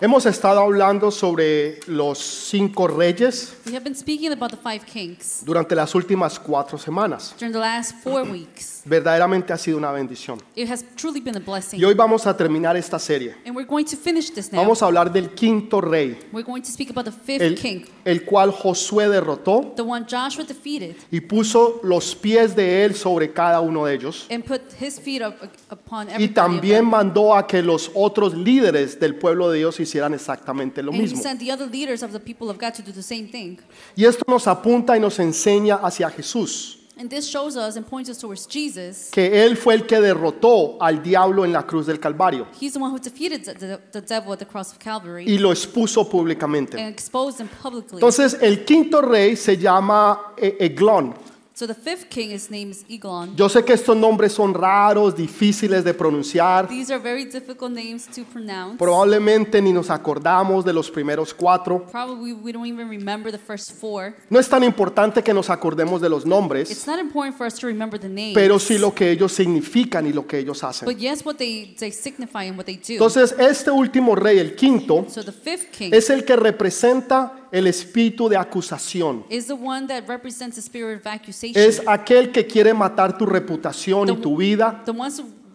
Hemos estado hablando sobre los cinco reyes We have been speaking about the five kings durante las últimas cuatro semanas. during the last four weeks. Verdaderamente ha sido una bendición. It has truly been a blessing. Y hoy vamos a terminar esta serie. And we're going to finish this now. Vamos a hablar del quinto rey, We're going to speak about the fifth el, king, el cual Josué derrotó the one Joshua defeated y puso los pies de él sobre cada uno de ellos. and put his feet up upon Y everybody. también mandó a que los otros líderes del pueblo de Dios hicieran exactamente lo mismo. sent the other leaders of the people of God to do the same thing. Y esto nos apunta y nos enseña hacia Jesús, And this shows us and points us towards Jesus. que él fue el que derrotó al diablo en la cruz del Calvario He's the one who defeated the, the, devil at the cross of Calvary y lo expuso públicamente. and exposed him publicly. Entonces, el quinto rey se llama eh, Eglón. So the fifth king, his name is Eglon. Yo sé que estos nombres son raros, difíciles de pronunciar. These are very difficult names to pronounce. Probablemente ni nos acordamos de los primeros cuatro. Probably we don't even remember the first four. No es tan importante que nos acordemos de los nombres, It's not important for us to remember the names, pero sí lo que ellos significan y lo que ellos hacen. but yes, what they, they signify and what they do. Entonces, este último rey, el quinto, so the fifth king es el que representa el espíritu de acusación. is the one that represents the spirit of accusation. Es aquel que quiere matar tu reputación y tu vida.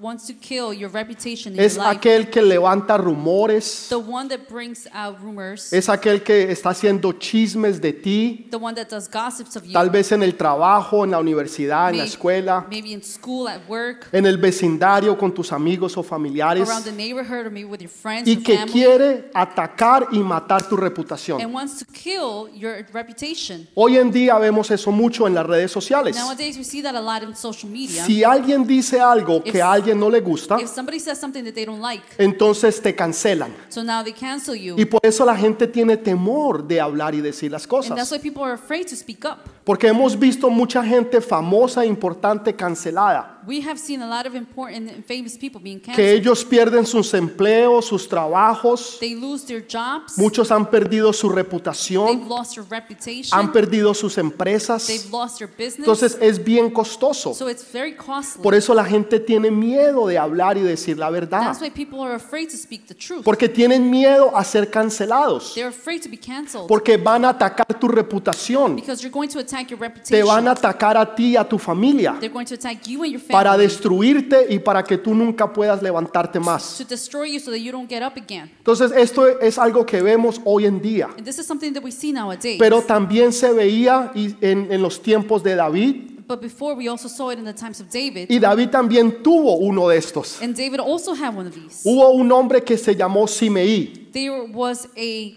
Wants to kill your reputation in Es your life. aquel que levanta rumores. the one that brings out rumors. Es aquel que está haciendo chismes de ti, the one that does gossips of you. tal vez en el trabajo, en la universidad, en la Maybe- escuela, Maybe in school, at work, en el vecindario con tus amigos o familiares, around the neighborhood, or maybe with your friends y or que family. quiere atacar y matar tu reputación. and wants to kill your reputation. Hoy en día vemos eso mucho en las redes sociales. Nowadays, we see that a lot in social media. Si alguien dice algo que If- a alguien no le gusta, If somebody says something that they don't like, entonces te cancelan. so now they cancel you. Y por eso la gente tiene temor de hablar y decir las And that's cosas. why people are afraid to speak up. Porque hemos visto mucha gente famosa e importante cancelada. We have seen a lot of important and famous people being Que canceled. ellos pierden sus empleos, sus trabajos. They lose their jobs. Muchos han perdido su They've reputación. lost their reputation. Han perdido sus empresas. They've lost their business. Entonces es bien costoso. so it's very costly. Por eso la gente tiene miedo de hablar y decir la verdad. That's why people are afraid to speak the truth. Porque tienen miedo a ser cancelados. They're afraid to be canceled Porque van a atacar tu reputación. because you're going to attack your Te reputation. van a atacar a ti y a tu familia. They're going to attack you and your Para destruirte y para que tú nunca puedas levantarte más. to destroy you so that you don't get up again. Entonces esto es algo que vemos hoy en día. And this is something that we see nowadays. Pero también se veía y- en, en los tiempos de David. but before we also saw it in the times of David. Y David también tuvo uno de estos. And David also had one of these. Hubo un hombre que se llamó Simeí. There was a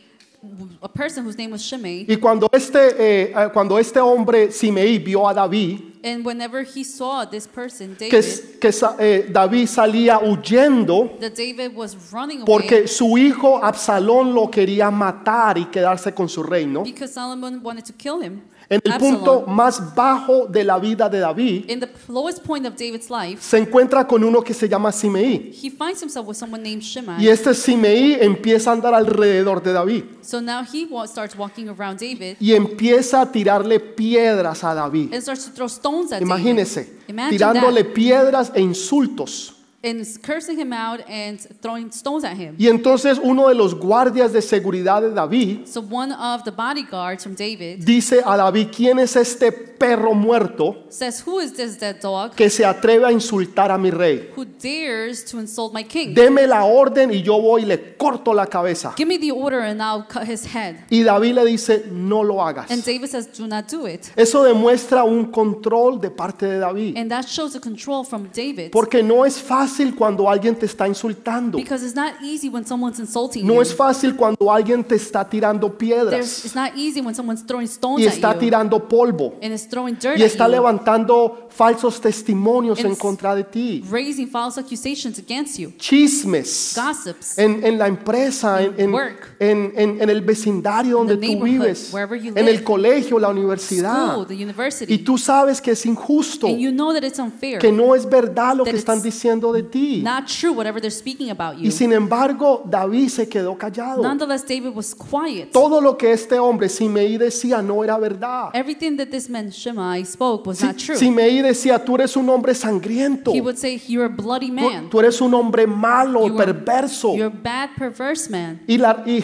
a person whose name was Shimei, Y cuando este, eh, eh, cuando este hombre Simeí vio a David, and whenever he saw this person, que, David, que sa- eh, David salía huyendo that David was running away porque su hijo Absalón lo quería matar y quedarse con su reino. because Solomon wanted to kill him. En el Absalom. punto más bajo de la vida de David, In the lowest point of David's life, se encuentra con uno que se llama Simeí. he finds himself with someone named Shimei. Y este Simeí empieza a andar alrededor de David So now he wa- starts walking around David y empieza a tirarle piedras a David. and starts to throw stones at David. Imagínese, Imagine tirándole piedras e insultos. And cursing him out and throwing stones at him. Y entonces uno de los guardias de seguridad de David So one of the bodyguards from David dice a David, ¿quién es este perro muerto says, Who is this dead dog que se atreve a insultar a mi rey? who dares to insult my king? Deme la orden y yo voy y le corto la cabeza. Give me the order and I'll cut his head. Y David le dice, no lo hagas. And David says, Do not do it. Eso demuestra un control de parte de David. And that shows a control from David. Porque no es fácil cuando alguien te está insultando. Because it's not easy when someone's insulting No you. es fácil cuando alguien te está tirando There's, piedras it's not easy when someone's throwing stones y at está you tirando polvo and is throwing dirt y at está you, levantando falsos testimonios en It's- contra de ti. raising false accusations against you, Chismes gossips. en, en la empresa, en, en- work. en- en- en el vecindario donde tú neighborhood, vives, wherever you en live. el colegio, la universidad. School, the university. Y tú sabes que es injusto, and you know that it's unfair. que no es verdad lo that que están diciendo de ti. Not true, whatever they're speaking about you. Y sin embargo, David se quedó callado. Nonetheless, David was quiet. Todo lo que este hombre Simeí decía no era verdad. Everything that this man Shimei spoke was Si- not true. Simeí decía, tú eres un hombre sangriento. He would say, You're a bloody Tú, man. tú eres un hombre malo, You are- perverso. You're a bad, perverse man. Y, la, y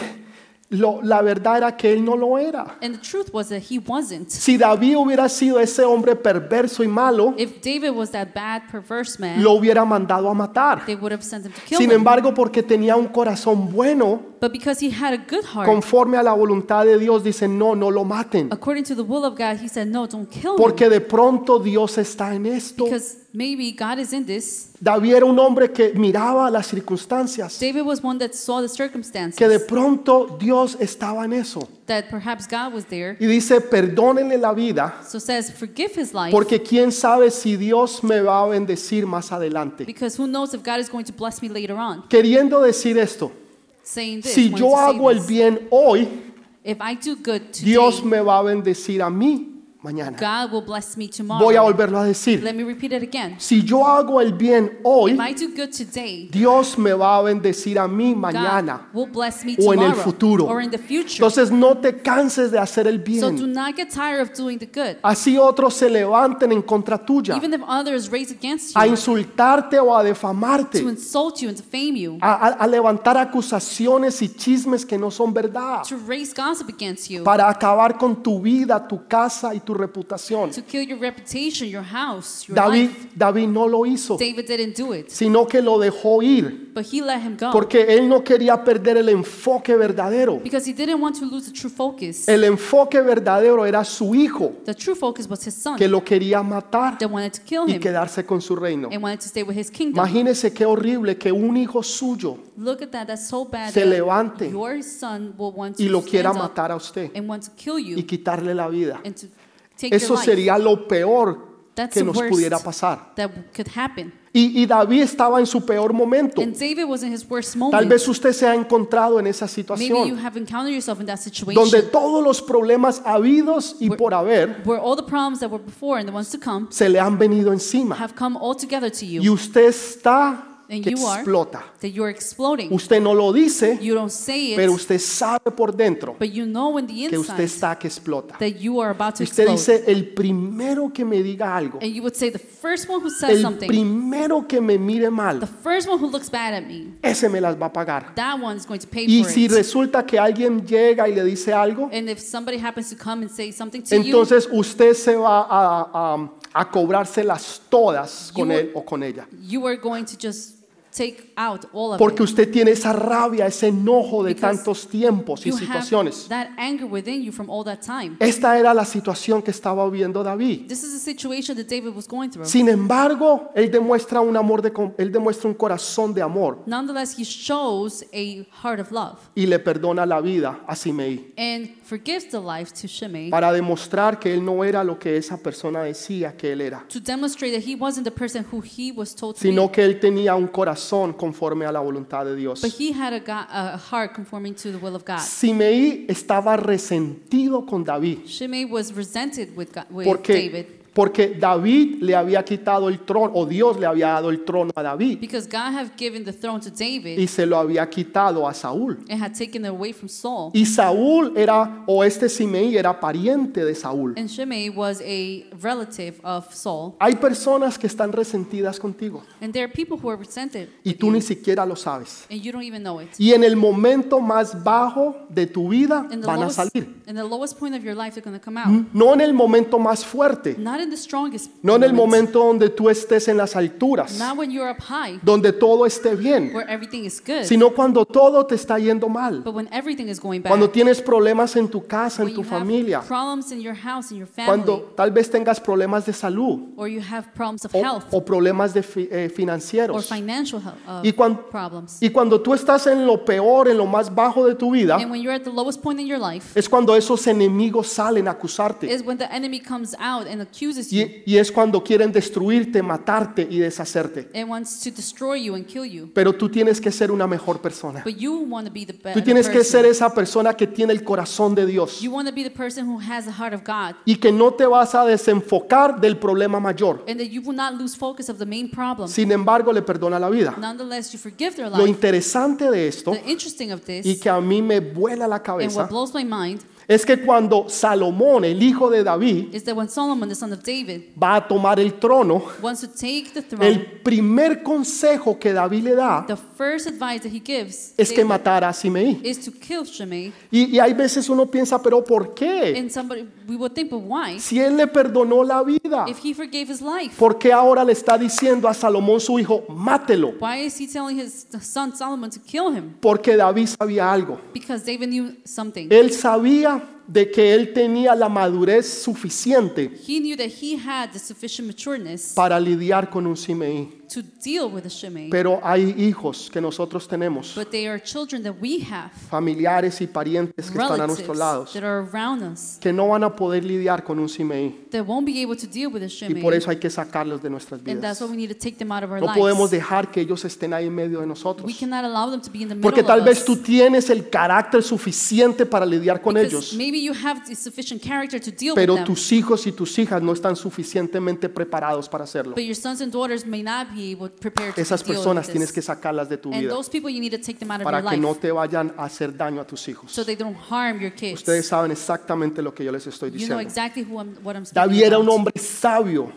lo- la verdad era que él no lo era. And the truth was that he wasn't. Si David hubiera sido ese hombre perverso y malo, If David was that bad, perverse man, lo hubiera mandado a matar. they would have sent him to kill Sin him. embargo, porque tenía un corazón bueno, But because he had a good heart, conforme a la voluntad de Dios, dice, no, no lo maten. according to the will of God, he said, No, don't kill him. Porque de pronto Dios está en esto. Because maybe God is in this. David era un hombre que miraba las circunstancias, David was one that saw the circumstances, que de pronto Dios estaba en eso. that perhaps God was there. Y dice, perdónenle la vida, So says, Forgive his life. porque quién sabe si Dios me va a bendecir más adelante. Because who knows if God is going to bless me later on. Queriendo decir esto, Saying this, si yo hago el bien hoy, if I do good today, Dios me va a bendecir a mí mañana. God will bless me tomorrow. Voy a volverlo a decir. Let me repeat it again. Si yo hago el bien hoy, If I do good today, Dios me va a bendecir a mí God mañana. will bless me o en el tomorrow futuro. or in the future. Entonces no te canses de hacer el So do bien. not get tired of doing the good. Así otros se levanten en contra tuya Even if others raise against a you insultarte o a to defamarte, insult you and defame you, a, a- a levantar acusaciones y chismes que no son verdad, to raise gossip against you, para acabar con tu vida, tu casa y tu reputación. to kill your reputation, your house, your David, life. David no lo hizo, David didn't do it, sino que lo dejó ir, but he let him go porque él no quería perder el enfoque verdadero. because he didn't want to lose the true focus. El enfoque verdadero era su hijo, The true focus was his son que lo quería matar that wanted to kill y him quedarse con su reino. and wanted to stay with his kingdom. Imagínese qué horrible que un hijo suyo Look at that, that's so bad se that levante your son will want y to lo quiera up matar a usted and want to kill y quitarle la vida. and to take Eso your life. sería lo peor That's que nos pudiera pasar. that could happen. Y, y David estaba en su peor momento. And David was in his worst Tal moment. vez usted se ha encontrado en esa you situación have encountered yourself in that situation donde todos los problemas habidos y por haber where all the problems that were before and the ones to come se le han venido encima have come all together to y you usted está que you are- explota. that you're exploding. Usted no lo dice, You don't say pero it, usted sabe por dentro but you know in the que usted está que explota. that you are about to Y usted explode. dice, el primero que me diga algo, And you would say, the first one who says el something, primero que me mire the mal, first one who looks bad at me, ese me las va a pagar. that one is going to pay Y for si resulta que alguien llega y le dice algo, And if somebody happens to come and say something to you, entonces usted se va a, a- a cobrárselas todas con You- él o con ella. you are going to just take out all of Porque it. usted tiene esa rabia, ese enojo de Because tantos tiempos y You have situaciones. that anger within you from all that time. Esta era la situación que estaba viviendo David. This is a situation that David was going through. Sin embargo, él demuestra un amor de com- él demuestra un corazón de amor Nonetheless, he shows a heart of love y le perdona la vida a Simei and forgives the life to Shimei para demostrar que él no era lo que esa persona decía que él era, to demonstrate that he wasn't the person who he was told to sino be, que él tenía un corazón conforme a la voluntad de Dios. but he had a, go- a heart conforming to the will of God. Simei estaba resentido con David Shimei was resented with, God, with porque David porque David le había quitado el trono o Dios le había dado el trono a David because God had given the throne to David y se lo había quitado a Saúl. and had taken it away from Saul. Y Saúl era, o este Simei era pariente de Saúl. And Shimei was a relative of Saul. Hay personas que están resentidas contigo And there are people who are resented y tú you, ni siquiera lo sabes. and you don't even know it. Y en el momento más bajo de tu vida In the, van a lowest, salir. in the lowest point of your life, they're going to come out. No en el momento más fuerte, Not no en el moment. momento donde tú estés en las alturas, Not when you're up high, donde todo esté bien, where everything is good, sino cuando todo te está yendo mal. but when everything is going bad. Cuando tienes problemas en tu casa, en tu familia, problems in your house, in your family, cuando tal vez tengas problemas de salud or you have problems of o, health o problemas de fi- eh, or financieros. financial health, uh, Y cuan- problems. Y cuando tú estás en lo peor, en lo más bajo de tu vida, and when you're at the lowest point in your life, es cuando esos enemigos salen a acusarte uses you. Y, y es cuando quieren destruirte, matarte y deshacerte. It wants to destroy you and kill you. Pero tú tienes que ser una mejor persona. But you want to be the Tú tienes que ser esa persona que tiene el corazón de Dios You want to be the person who has the heart of God. y que no te vas a desenfocar del problema mayor. And that you will not lose focus of the main problem. Sin embargo, le perdona la vida. Nonetheless, you forgive their Lo life. interesante de esto The interesting of y this, que a mí me vuela la and cabeza what blows my mind, es que cuando Salomón, el hijo de David, Solomon, David, va a tomar el trono, wants to take the throne, el primer consejo que David le da the first advice that he gives es que David matara a Simeí. is to kill Shimei. Y, y hay veces uno piensa, pero ¿por qué? We would think, but why? Si él le perdonó la vida, If he forgave his life, ¿por qué ahora le está diciendo a Salomón su hijo, mátelo? why is he telling his son Solomon to kill him? Porque David sabía algo. Because David knew something. Él sabía de que él tenía la madurez suficiente He knew that he had the sufficient matureness para lidiar con un Simeí. To deal with a Shimei. Pero hay hijos que nosotros tenemos, But they are children that we have, familiares y parientes que están a relatives nuestros lados, that are around us, que no van a poder lidiar con un Simeí. that won't be able to deal with a Y Shimei. por eso hay que sacarlos de nuestras And that's vidas. why we need to take them out of our No podemos lives. dejar que ellos estén ahí en medio de nosotros. We cannot allow them to be in the middle Porque tal of vez us. tú tienes el carácter suficiente para lidiar con Because ellos, maybe you have the sufficient character to deal pero with them. tus hijos y tus hijas no están suficientemente preparados para hacerlo. But your sons and daughters may not be Esas personas tienes que sacarlas de tu vida those people you need to take them out of para que no te vayan a hacer daño a tus hijos. so they don't harm your kids. Ustedes saben exactamente lo que yo les estoy diciendo. David era un hombre sabio,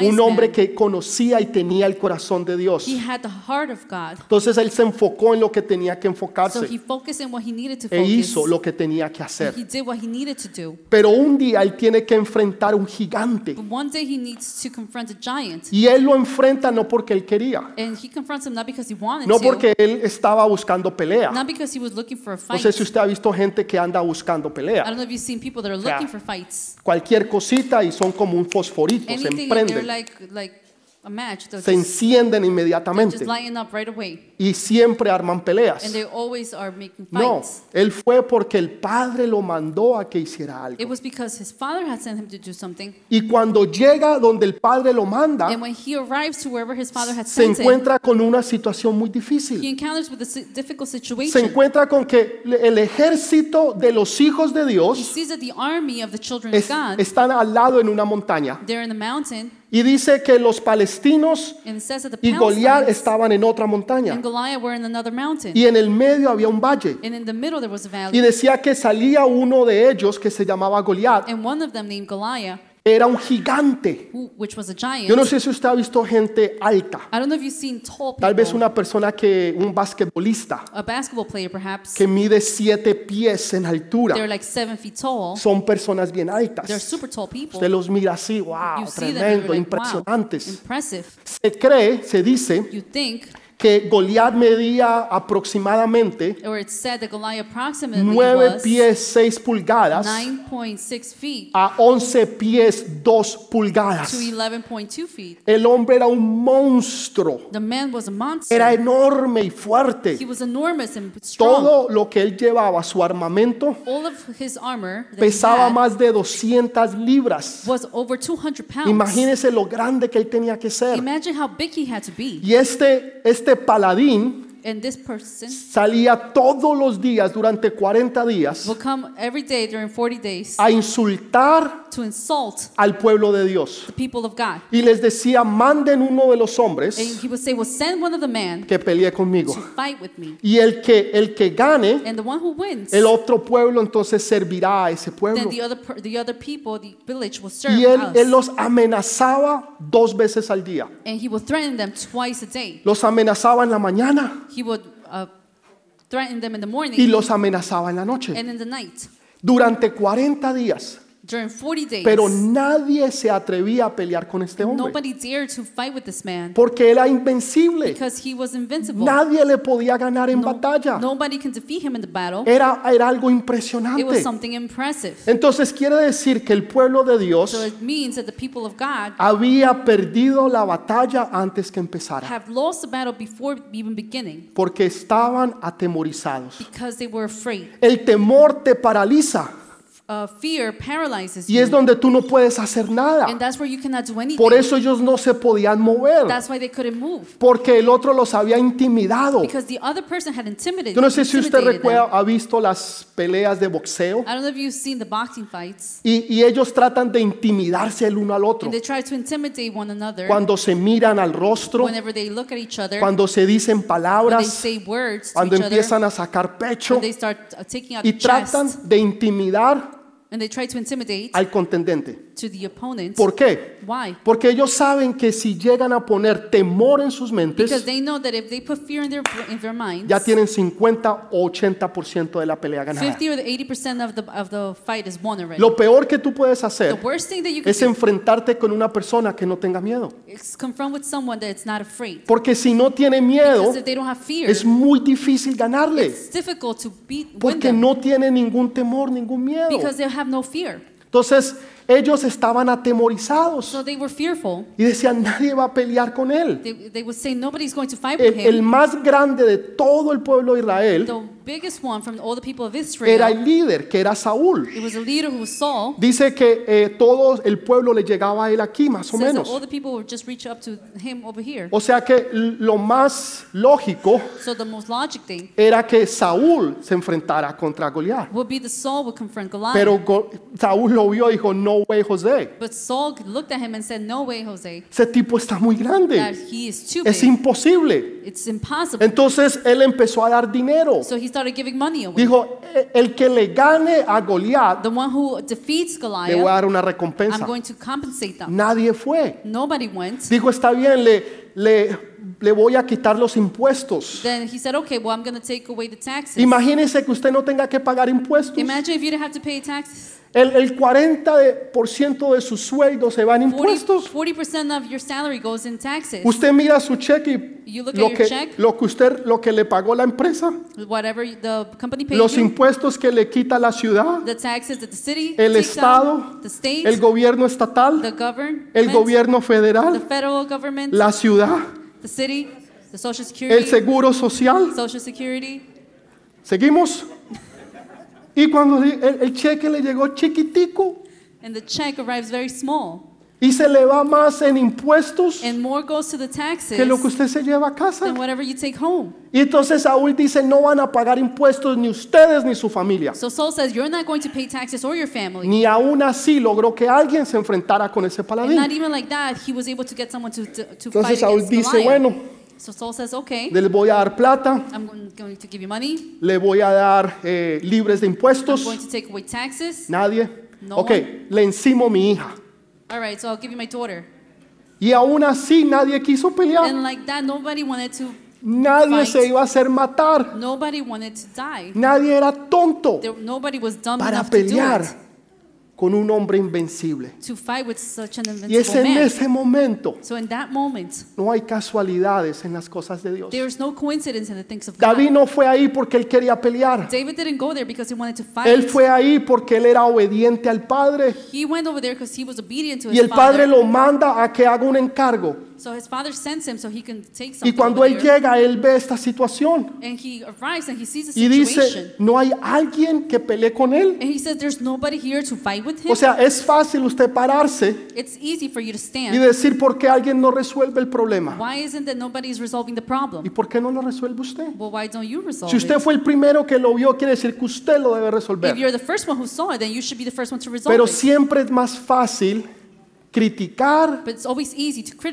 un hombre que conocía y tenía el corazón de Dios. Entonces él se enfocó en lo que tenía que enfocarse e hizo lo que tenía que hacer. Pero un día él tiene que enfrentar un gigante y él lo enfrenta no porque él quería, And he confronts him not because he wanted no porque él estaba buscando pelea. not because he was looking for a No fight. sé si usted ha visto gente que anda buscando I pelea. don't know if you've seen people that are looking for fights. Cualquier cosita y son como un fosforito, se Anything that they're emprenden, like like a match. They're se just, encienden inmediatamente just lighting up right away. Y siempre arman peleas. And they always are making No, fights. él fue porque el padre lo mandó a que hiciera It algo. was because his father had sent him to do something. Y cuando llega donde el padre lo manda, And when he arrives to wherever his father had se sent him, encuentra con una situación muy he difícil. encounters with a difficult Se situation. encuentra con que el ejército de los hijos de He Dios sees that the army of the children es- of God, están al lado en una montaña. they're in the mountain, Y dice que los palestinos and it says that the y Goliat Palestinians estaban en otra montaña. and Goliath were in another mountain. Y en el medio había un valle. And in the middle there was a Y valley. decía que salía uno de ellos que se llamaba Goliat. And one of them named Goliath, Era un gigante. who, which was a giant. Yo no sé si usted ha visto gente alta. I don't know if you've seen tall Tal vez una persona que, un basquetbolista, a basketball player perhaps. que mide siete pies en altura. They're like seven feet tall. Son personas bien They're altas. super tall people. Usted los mira así, wow, tremendo, impresionantes. impressive. Se cree, se dice, You think, que Goliat medía aproximadamente or it's said that Goliath approximately 9 was pies 6 pulgadas 9.6 feet a 11 pies 2 pulgadas. to 11.2 feet. El hombre era un monstruo. The man was a monster. Era enorme y fuerte. He was enormous and strong. Todo lo que él llevaba, su armamento, All of his armor that he pesaba had más de 200 libras. was over 200 pounds. Imagínese lo grande que él tenía que ser. Imagine how big he had to be. Y este, este paladín And this person salía todos los días durante 40 días will come every day during 40 days a insultar to insult al pueblo de Dios. the people of God. Y les decía, manden uno de los And hombres he would say, well, send one of the men que pelee conmigo. to fight with me. Y el que, el que gane, And the one who wins, el otro pueblo entonces servirá a ese pueblo. then the other, per- the other people, the village will serve Y él, us. él los amenazaba dos veces al día. and he would threaten them twice a day. Los amenazaba en la mañana He would uh, threaten them in the morning y los amenazaba en la noche. and in the night. Durante 40 días. During 40 days, Pero nadie se atrevía a pelear con este hombre. nobody dared to fight with this man Porque era invencible. because he was invincible. Nadie le podía ganar en batalla. Nobody can defeat him in the battle. Era, era algo It was impresionante. something impressive. Entonces quiere decir que el pueblo de So Dios it means that the people of God había perdido la batalla antes que empezara. have lost the battle before even beginning Porque estaban atemorizados. because they were afraid. El temor te paraliza. Uh, fear paralyzes Y you. es donde tú no puedes hacer nada. and that's where you cannot do anything. Por eso ellos no se podían mover. that's why they couldn't move. Porque el otro los había intimidado. Because the other person had intimidated, Yo no sé si usted recuerda, them. ha visto las peleas de boxeo. I don't know if you've seen the boxing fights. Y, y ellos tratan de intimidarse el uno al otro. And they try to intimidate one another Cuando se miran al rostro, whenever they look at each other, cuando se dicen when they palabras, say words to cuando each other, empiezan a sacar pecho when they start uh, taking out y tratan de intimidar and they try to intimidate al contendente. To the opponent. ¿Por qué? Why? Porque ellos saben que si llegan a poner temor en sus Because mentes, they know that if they put fear in their in their minds, ya tienen 50 o 80% de la pelea ganada. 50 or 80 percent of the of the fight is won already. Lo peor que tú puedes the hacer worst thing that you can es do enfrentarte con una persona que no tenga miedo. is confront with someone that's not afraid. Porque si no tiene miedo, Because if they don't have fear, es muy difícil ganarle. it's difficult to beat win Porque them no tiene ningún temor, ningún miedo. because they have no fear. Entonces, ellos estaban atemorizados So they were fearful. y decían, nadie va a pelear con él. They, they would say nobody's going to fight with El, el him. más grande de todo el pueblo de Israel The biggest one from all the people of Israel. era el líder, que era Saúl. It was a leader who was Saul. Dice que eh, todo el pueblo le llegaba a él aquí, más o Says that menos. all the people would just reach up to him over here. O sea que lo más lógico So the most logic thing era que Saúl se enfrentara contra Goliat. would be the Saul would confront Goliath. Pero Go- Saúl lo vio y dijo, no way, José. but Saul looked at him and said, "No way, Jose. Ese tipo está muy That grande. he is too Es big. imposible. It's impossible." Entonces él empezó a dar dinero. So he started giving money away. Dijo, "E- el que le gane a Goliat, The one who defeats le voy a Goliath, dar una I'm recompensa. going to compensate them. Nadie fue. Nobody went. Dijo, está bien, le, le, le voy a quitar los impuestos. Then he said, "Okay, well, I'm going to take away the taxes." Imagínese que usted no tenga que pagar impuestos. Imagine if you didn't have to pay taxes. El, el 40% de su sueldo se va en 40 impuestos. 40% of your salary goes in taxes. Usted mira su cheque y You look at lo your que, check. lo que usted, lo que le pagó la empresa, Whatever the company pays los you, impuestos que le quita la ciudad, the taxes that the city el takes estado, out, the state, el gobierno estatal, the government, el gobierno the federal, federal government, la ciudad, the city, the social el security, seguro social. social security. ¿Seguimos? Y cuando el, el cheque le llegó chiquitico And the check arrives very small. Y se le va más en impuestos And more goes to the taxes que lo que usted se lleva a casa. than whatever you take home. Y entonces Saúl dice, no van a pagar impuestos ni ustedes ni su familia. So Saul says, You're not going to pay taxes or your family. Ni aún así logró que alguien se enfrentara con ese And paladín. not even like that, he was able to get someone to, to, to fight Entonces Saúl against dice, Goliath. bueno, So Saul says, Okay, les voy a dar plata, I'm going- going to give you money. le voy a dar eh, libres de I'm impuestos. going to take away taxes. Nadie. No Ok, one. le encimo mi hija. All right, so I'll give you my daughter. Y aún así nadie quiso pelear. And like that, nobody wanted to, Nadie se iba a hacer matar. nobody wanted to die. Nadie era tonto There, nobody was dumb para enough to do pelear it, con un hombre invencible. to fight with such an Y es en ese momento, So in that moment, no hay casualidades en las cosas de Dios. there's no coincidence in the things of David no fue ahí porque él quería pelear. David didn't go there because he wanted to fight. Él fue ahí porque él era obediente al Padre. He went over there because he was obedient to Y his el Padre father. lo manda a que haga un encargo. So his father sends him so he can take Y something cuando over él there. llega, él ve esta situación. And he arrives and he sees the Y situation. dice, no hay alguien que pelee con él. and he says, there's nobody here to fight with him. O sea, es fácil usted pararse it's easy for you to y stand. decir por qué alguien no resuelve el problema. Why isn't that nobody is resolving the problem? ¿Y por qué no lo resuelve usted? Well, why don't you resolve Si usted it? fue el primero que lo vio, quiere decir que usted lo debe If resolver. you're the first one who saw it, then you should be the first one to resolve Pero it. siempre es más fácil criticar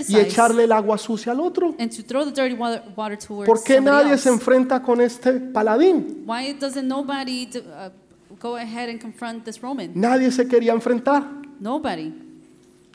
y echarle el agua sucia al otro. and to throw the dirty water, water towards ¿Por qué nadie se enfrenta con este paladín? Why doesn't nobody do, uh, go ahead and confront this Roman? Nadie se quería enfrentar. Nobody.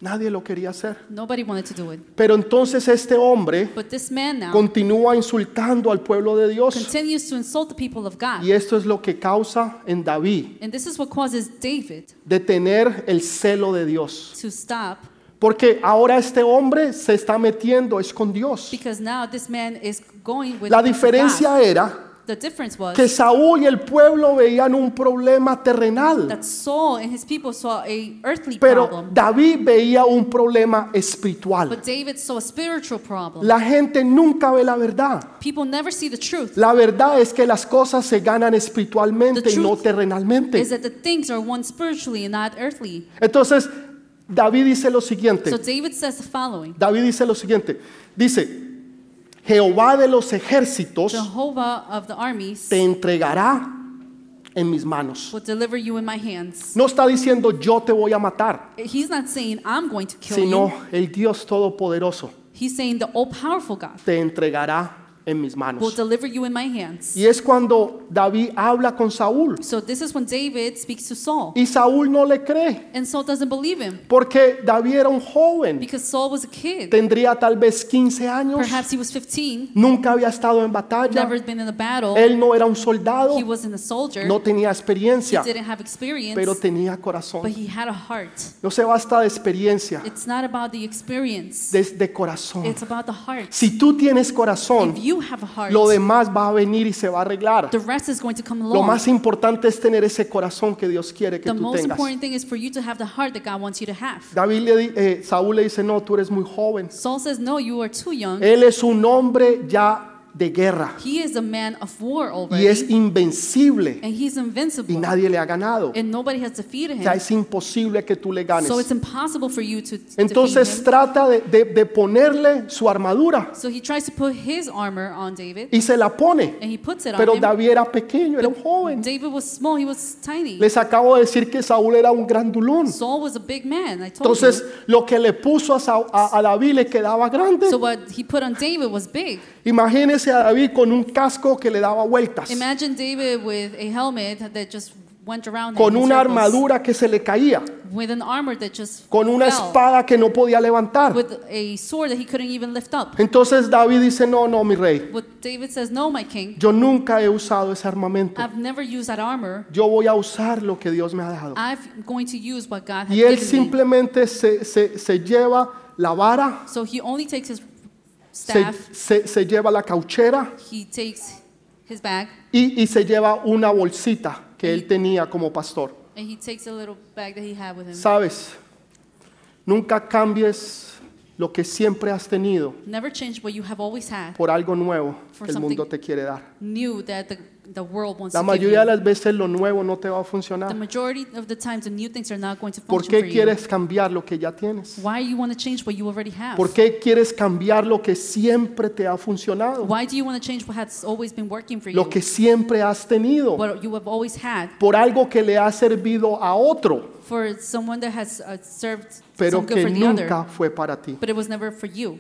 Nadie lo quería hacer. Nobody wanted to do it. Pero entonces este hombre But this man now continúa insultando al pueblo de Dios. continues to insult the people of God. Y esto es lo que causa en David And this is what causes David de tener el celo de Dios. to stop Porque ahora este hombre se está metiendo es con Dios. because now this man is going with La the God. diferencia era The difference was que Saúl y el pueblo veían un problema terrenal, that Saul and his people saw a earthly pero problem, David veía un problema espiritual. but David saw a spiritual problem. La gente nunca ve la verdad. People never see the truth. La verdad es que las cosas se ganan espiritualmente The y no truth terrenalmente. Is that the things are won spiritually and not earthly. Entonces, David dice lo siguiente. So David says the following David dice lo siguiente. Dice, Jehová de los ejércitos Jehovah of the armies te entregará en mis manos. will deliver you in my hands. No está diciendo yo te voy a matar, He's not saying I'm going to kill sino you. el Dios Todopoderoso He's saying the all powerful God te entregará en mis will manos. deliver you in my hands. Y es cuando David habla con Saúl So this is when David speaks to Saul. y Saúl no le cree And Saul doesn't believe him porque David era un joven, because Saul was a kid. tendría tal vez 15 años, Perhaps he was 15, nunca había estado en batalla, never been in a battle. él no era un soldado, He wasn't a soldier. no tenía He experiencia, didn't have experience, pero tenía but corazón. he had a heart. No se basta de experiencia, It's not about the experience. desde corazón. It's about the heart. Si tú tienes corazón, If you have a heart, lo demás va a venir y se va a arreglar. the rest is going to come Lo más importante es tener ese corazón que Dios quiere que The tú most tengas. important thing is for you to have the heart that God wants you to have. David le di- eh, Saúl le dice, no, tú eres muy joven. Saul says, No, you are too young. Él es un hombre ya de guerra He is a man of war y es already, invencible and he's y invincible, nadie le ha ganado. and nobody has defeated Ya him. es imposible que tú le ganes. So it's impossible for you to Entonces him. trata de, de- de ponerle su armadura So he tries to put his armor on David, y se la pone. and he puts it Pero on him. David era pequeño, era un joven. David was small, he was tiny. Les acabo de decir que Saúl era un grandulón. Saul was a big man, I told Entonces you. lo que le puso a, a- a David le quedaba grande. So what he put on David was big. Imagínese a David con un casco que le daba vueltas, Imagine David with a helmet that just went around con una armadura que se le caía, with an armor that just con una fell, espada que no podía levantar. with a sword that he couldn't even lift up. Entonces David dice, no, no, mi rey, But David says, "No, my king, yo nunca he usado ese armamento. I've never used that armor. Yo voy a usar lo que Dios me ha dejado. I'm going to use what God Y él given me." simplemente se, se- se lleva la vara, So he only takes his staff, se- se lleva la cauchera he takes his bag, y, y se lleva una bolsita que él tenía como pastor. and he takes a little bag that he had with him. Sabes, nunca cambies lo que siempre has tenido Never change what you have always had. por algo nuevo For que el mundo te quiere dar. New that the, the world wants La to give mayoría de you. las veces lo nuevo no te va a The funcionar. majority of the times, the new things are not going to ¿Por function for qué you. quieres cambiar lo que ya tienes? Why you want to change what you already have? ¿Por qué quieres cambiar lo que siempre te ha funcionado? Why do you want to change what has always been working for you? Lo que siempre has tenido What you have always had por algo que le ha servido a otro, for someone that has uh, served pero some good que for the nunca other, fue para ti. but it was never for you.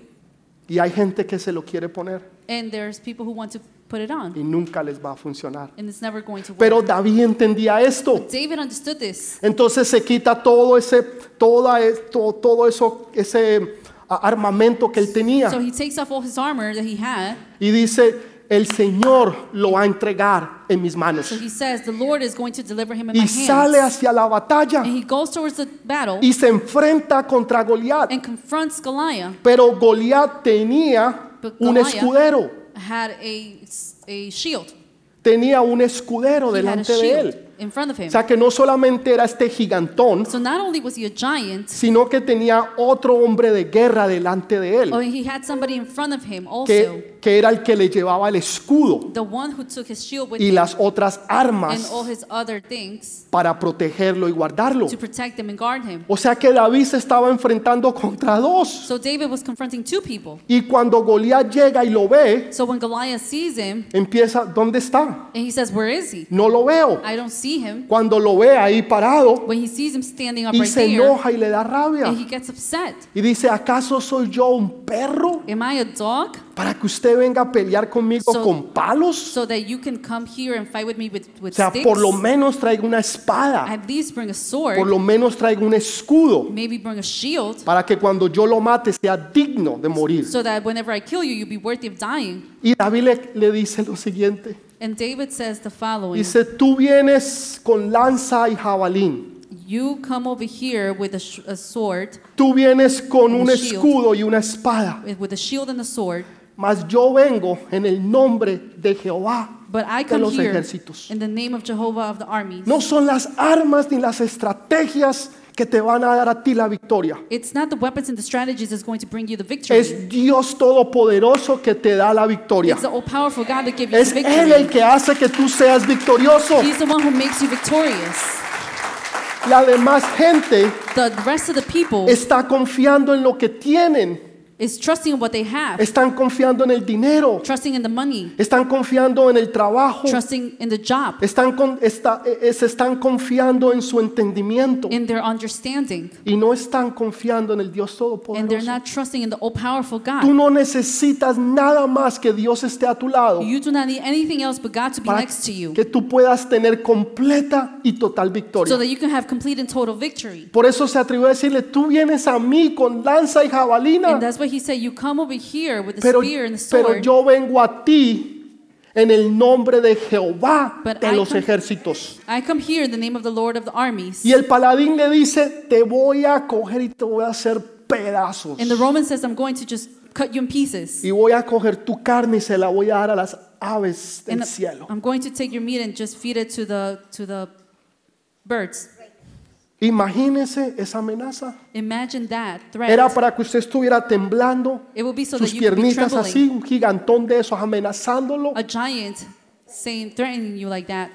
Y hay gente que se lo quiere poner And there's people who want to put it on, y nunca les va a funcionar. and it's never going to work. Pero David entendía esto. David understood this. Entonces se quita todo ese, toda, todo, todo eso, ese armamento que él tenía So he takes off all his armor that he had. y dice, el Señor lo va a entregar en mis manos. So he says, The Lord is going to deliver him in my Y sale hacia la batalla And he goes towards the battle y se enfrenta contra Goliat. and confronts Goliath. Pero Goliat tenía But un Goliath- escudero, Had a, a shield. tenía un escudero He had a delante de shield él. In front of him. O sea que no solamente era este gigantón, So not only was he a giant, sino que tenía otro hombre de guerra delante de oh, él, he had somebody in front of him also. que, que era el que le llevaba el escudo The one who took his shield with y him las otras and armas all his other things para protegerlo y guardarlo. to protect him and guard him. O sea que David se estaba enfrentando contra dos. So David was confronting two people. Y cuando Goliat llega y lo ve, So when Goliath sees him empieza, ¿dónde está? and he says, Where is he? No lo veo. I don't see him. Cuando lo ve ahí parado When he sees him standing up y right se there, enoja y le da rabia. and he gets upset. Y dice, ¿acaso soy yo un perro Am I a dog? para que usted venga a pelear conmigo So- con palos? So that you can come here and fight with me with, O with sea, sticks? por lo menos traiga una espada, At least bring a sword. por lo menos traiga un escudo, Maybe bring a shield. para que cuando yo lo mate sea digno de morir. So that whenever I kill you, you'll be worthy of dying. Y David le, le dice lo siguiente, And David says the following. dice, tú vienes con lanza y jabalín, You come over here with a, a sword, tú vienes con un escudo y una espada, with a shield and a sword, mas yo vengo en el nombre de Jehová But I de come los here ejércitos. in the name of Jehovah of the armies. No son las armas ni las estrategias que te van a dar a ti la victoria. It's not the weapons and the strategies that's going to bring you the victory. Es Dios Todopoderoso que te da la victoria. It's the all powerful God that gives you Es the Él el victory. que hace que tú seas victorioso. He's the one who makes you victorious. La demás gente The rest of the people está confiando en lo que tienen. Is trusting in what they have, Están confiando en el dinero. trusting in the money, Están confiando en el trabajo. trusting in the job, Están con- está- eh, se están confiando en su entendimiento. in their understanding. Y no están confiando en el Dios And they're Todopoderoso. not trusting in the all powerful Tú God. no necesitas nada más que Dios esté a tu lado You do not need anything else but God to be para next to you que tú puedas tener completa y total so victoria. that you can have complete and total victory. Por eso se atrevió a decirle, tú vienes a mí con lanza y jabalina, And that's why he said, You come over here with the pero, spear and the pero yo vengo a ti en el nombre de Jehová But de I los come- ejércitos. I come here in the name of the Lord of the armies. Y el paladín le dice, te voy a coger y te voy a hacer pedazos. And the Roman says, I'm going to just cut you in pieces. Y voy a coger tu carne y se la voy a dar a las aves del And cielo. I'm going to take your meat and just feed it to the to the birds. Imagínese esa amenaza. Imagine that Era threat. para que usted estuviera temblando, It will be so sus that you could be piernitas así, un gigantón de esos amenazándolo. A giant saying, threatening you like that.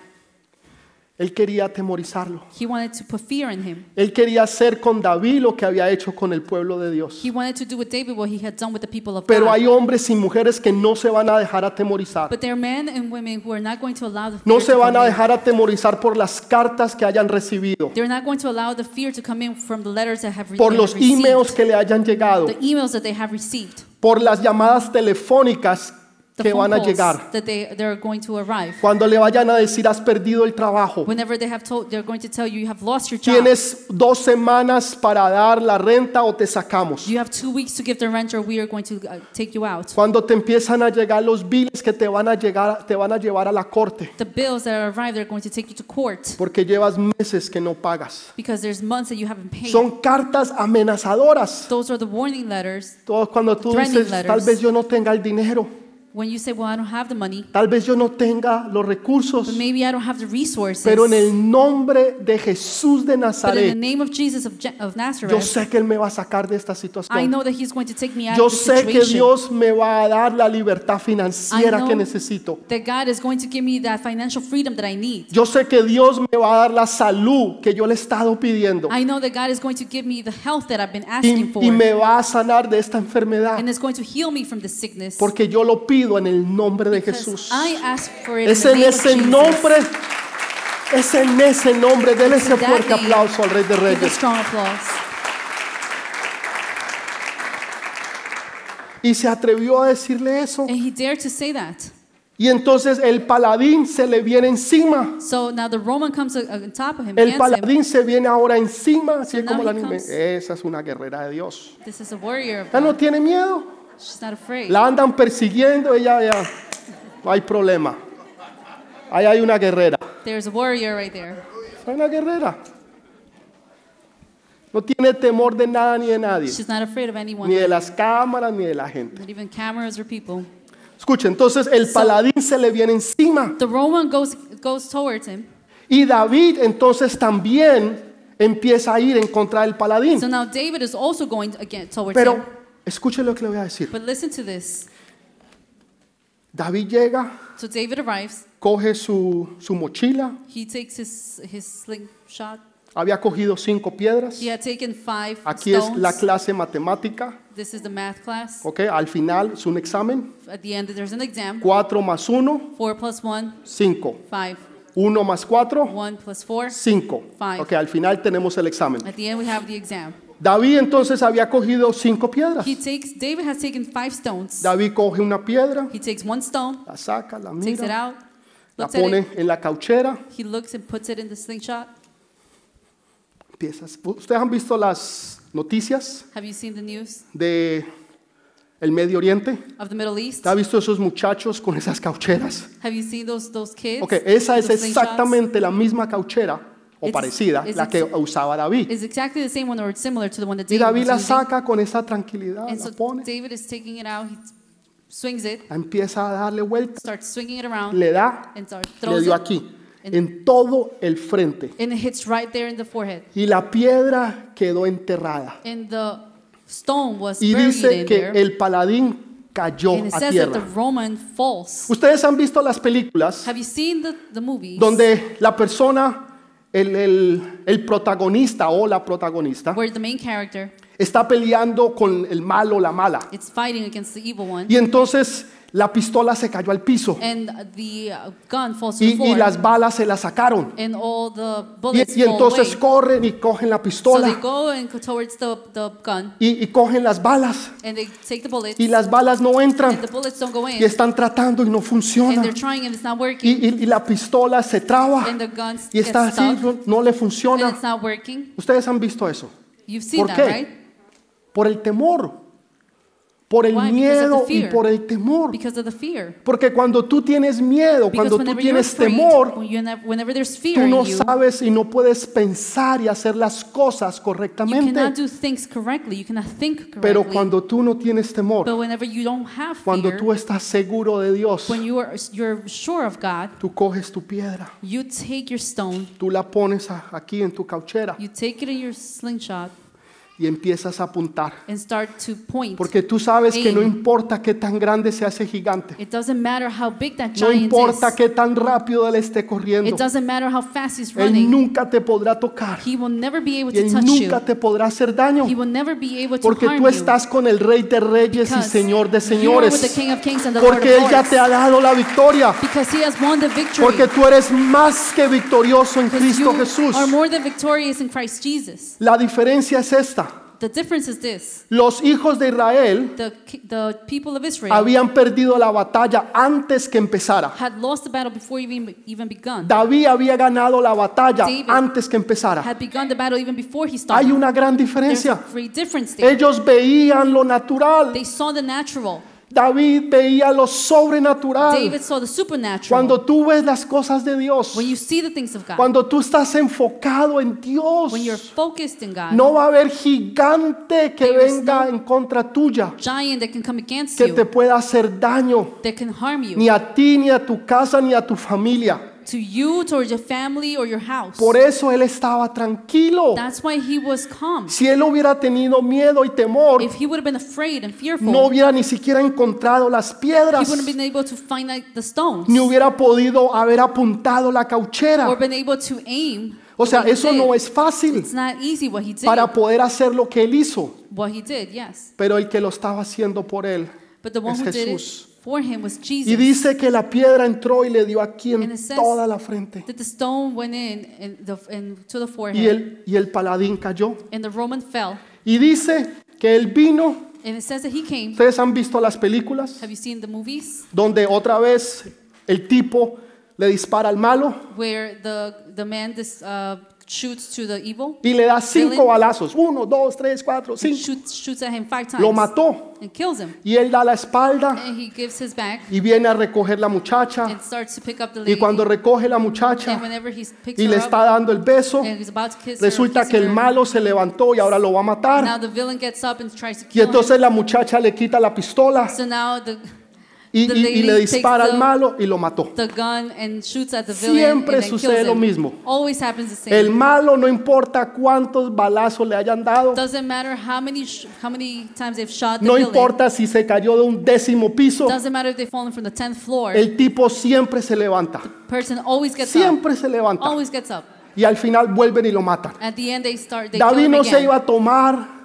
Él quería atemorizarlo. He wanted to put fear in him. Él quería hacer con David lo que había hecho con el pueblo de Dios. He wanted to do with David what he had done with the people of Pero God. hay hombres y mujeres que no se van a dejar atemorizar. But there are men and women who are not going to allow the No fear se van a dejar atemorizar por las cartas que hayan recibido, They're not going to allow the fear to come in from the letters that have, re- por los emails que le hayan llegado, the emails that they have received, por las llamadas telefónicas the que van a llegar. that they they're going to arrive. Cuando le vayan a decir has perdido el trabajo, Whenever they have told, they're going to tell you you have lost your job. tienes dos semanas para dar la renta o te sacamos. You have two weeks to give the rent, or we are going to uh, take you out. Cuando te empiezan a llegar los biles que te van a llegar, te van a llevar a la corte, The bills that arrive, they're going to take you to court porque llevas meses que no pagas. because there's months that you haven't paid. Son cartas amenazadoras. Those are the warning letters. Todos cuando tú dices, tal vez yo no tenga el dinero, When you say, "Well, I don't have the money, tal vez yo no tenga los recursos, but maybe I don't have the resources." pero en el nombre de Jesús de But in the Nazaret, name of Jesus of, Je- of yo Nazareth, sé que Él me va a sacar de esta I situación. know that He's going to take me out Yo of this sé que situation. Dios me va a dar la libertad financiera I know que necesito. that God is going to give me that financial freedom that I need. Yo sé que Dios me va a dar la salud que yo le he estado pidiendo I know that God is going to give me the health that I've been y, asking for, y me va a sanar de esta enfermedad and is going to heal me from this sickness. porque yo lo pido en el nombre de Jesús. Es en ese nombre, es en ese nombre. Dele ese fuerte aplauso al Rey de Reyes. Y se atrevió a decirle eso. Y entonces el paladín se le viene encima. So now the Roman comes on top of him, El against him. paladín se viene ahora encima, así So es como la anime. Esa es una guerrera de Dios. This is a warrior. of Ella no God. tiene miedo. She's not afraid. La andan persiguiendo, ella ya. No hay problema. Ahí hay una guerrera. There's a warrior right there. Hay una guerrera. No tiene temor de nada ni de nadie. She's not afraid of anyone, Ni de las cámaras ni de la gente. not even cameras or people. Escucha, entonces el paladín se le viene encima. The Roman goes goes towards him. Y David entonces también empieza a ir en contra del paladín. So now David is also going again towards Pero him. Escuche lo que le voy a decir. But listen to this. David llega, So David arrives. coge su, su mochila, He takes his his slingshot. había cogido cinco piedras. He had taken five Aquí es stones. la clase matemática, This is the math class. ¿ok? Al final es un examen. At the end, there's an exam. Cuatro más uno, Four plus one, cinco. five. Uno más cuatro, One plus four. cinco. Five. Ok, al final tenemos el examen. At the end, we have the exam. David entonces había cogido cinco piedras. He takes. David has taken five stones. David coge una piedra, He takes one stone, la saca, la takes it mira, out, la looks at pone it. en la cauchera. He looks and puts it in the slingshot. ¿Ustedes han visto las noticias Have you seen the news de el Medio Oriente? of the Middle East? ¿Ha visto esos muchachos con esas caucheras? Have you seen those those kids? Ok, esa with es the slingshots? exactamente la misma cauchera o It's- parecida, it's la que usaba David. Exactly the same one or it's similar to the one that Y David David was la saca con esa tranquilidad, And la so pone. David is taking it out. He swings it, empieza a darle vuelta, starts swinging it around, le da, and starts, le dio it, aquí, en todo el frente. and it hits right there in the forehead. Y la piedra quedó enterrada. And the stone was Y buried dice in que there. el paladín cayó And it a says that the tierra. Roman falls. Ustedes han visto las películas Have you seen the, donde la persona, el, el- el protagonista o la protagonista, where the main character está peleando con el malo, la mala. is fighting against the evil one, Y entonces la pistola se cayó al piso and the uh, gun falls to the y, y floor, las balas se las sacaron. and all the Y, bullets y fall entonces away. corren y cogen la So they pistola go and go towards the, the gun, y, y cogen las balas and they take the bullets, y las balas no entran and the bullets don't go y in, están tratando y no and they're trying and it's not Y, working, y- y la pistola se traba and the gun y gets está así, stuck, no le and funciona. it's not working. Ustedes han visto eso. You've seen ¿Por that, qué? right? Por el temor, por el Why? Because of miedo the y fear. por el temor. Porque cuando tú tienes miedo, Because cuando tú tienes afraid, temor, tú no you, sabes y no puedes pensar y hacer las cosas correctamente. cannot do things correctly. You cannot think Pero cuando tú no tienes temor, cuando tú estás seguro de Dios, when you are you're sure of God, tú coges tu piedra, you take your stone, tú la pones aquí en tu cauchera you take it in your slingshot, y empiezas a apuntar. and start to point. Porque tú sabes que no importa qué tan grande sea ese gigante, It doesn't matter how big that no importa is. qué tan rápido él esté corriendo, It doesn't matter how fast he's él running. nunca te podrá tocar He will never be able y to él touch you. nunca te podrá hacer daño. He will never be able to Porque harm tú you. estás con el Rey de Reyes y Because Señor de you with the Señores. King of Kings and the Lord Porque of Él ya te ha dado la victoria. Because he has won the victory. Porque tú eres más que victorioso en Because Cristo you Jesús. are more than victorious in Christ Jesus. La diferencia es esta. The difference is this. Los hijos de Israel The, the people of Israel habían perdido la batalla antes que empezara. had lost the battle before even, even begun. David había ganado la batalla David antes que empezara. Had begun the battle even before he started. Hay una gran There's diferencia. a great difference there. Ellos veían lo natural. They saw the natural. David veía lo sobrenatural. David saw the supernatural. Cuando tú ves las cosas de Dios, when you see the things of God, cuando tú estás enfocado en Dios, when you're focused in God, no va a haber gigante que venga no en contra tuya, giant that can come against que you, te pueda hacer daño, that can harm you, ni a ti, ni a tu casa, ni a tu familia. To you, towards your family or your house. Por eso él estaba tranquilo. That's why he was calm. Si él hubiera tenido miedo y temor, If he would have been afraid and fearful, no hubiera ni siquiera encontrado las he piedras, wouldn't have been able to find like, the stones ni hubiera podido haber apuntado la or cauchera. been able to aim. O sea, he eso no es fácil It's not easy what he did. para poder hacer lo que él hizo. what he did, yes. Pero el que lo estaba haciendo por él es Jesús. Him was Jesus. Y dice que la piedra entró y le dio aquí en toda la frente. that the stone went in, in the, in, to the forehead, Y el, y el paladín cayó. and the Roman fell. Y dice que él vino. And it says that he came. Ustedes han visto las películas Have you seen the movies donde otra vez el tipo le dispara al malo where the the man this, uh, shoots to the evil, y le da cinco Villain. balazos. Uno, dos, tres, cuatro, and cinco. shoots shoots at him five times, Lo mató. and kills him. Y él da la espalda And he gives his back y viene a recoger la muchacha. and starts to pick up the Y lady. cuando recoge la and muchacha whenever he picks y her le up, está dando el beso, and he's about to kiss resulta que el her, malo se levantó y ahora lo va a now matar. the villain gets up and tries to Y kill him. entonces la muchacha le quita la pistola So now the y, the y- y le dispara al malo y lo mató. the gun and shoots at the villain Siempre sucede lo mismo. Always happens the same. El malo no importa cuántos balazos le hayan dado, Doesn't matter how many sh- how many times they've shot the no importa si se cayó de un décimo piso, Doesn't matter if they've fallen from the tenth floor. el tipo siempre se levanta. Siempre se levanta. Y al final vuelven y lo matan. David no se iba a tomar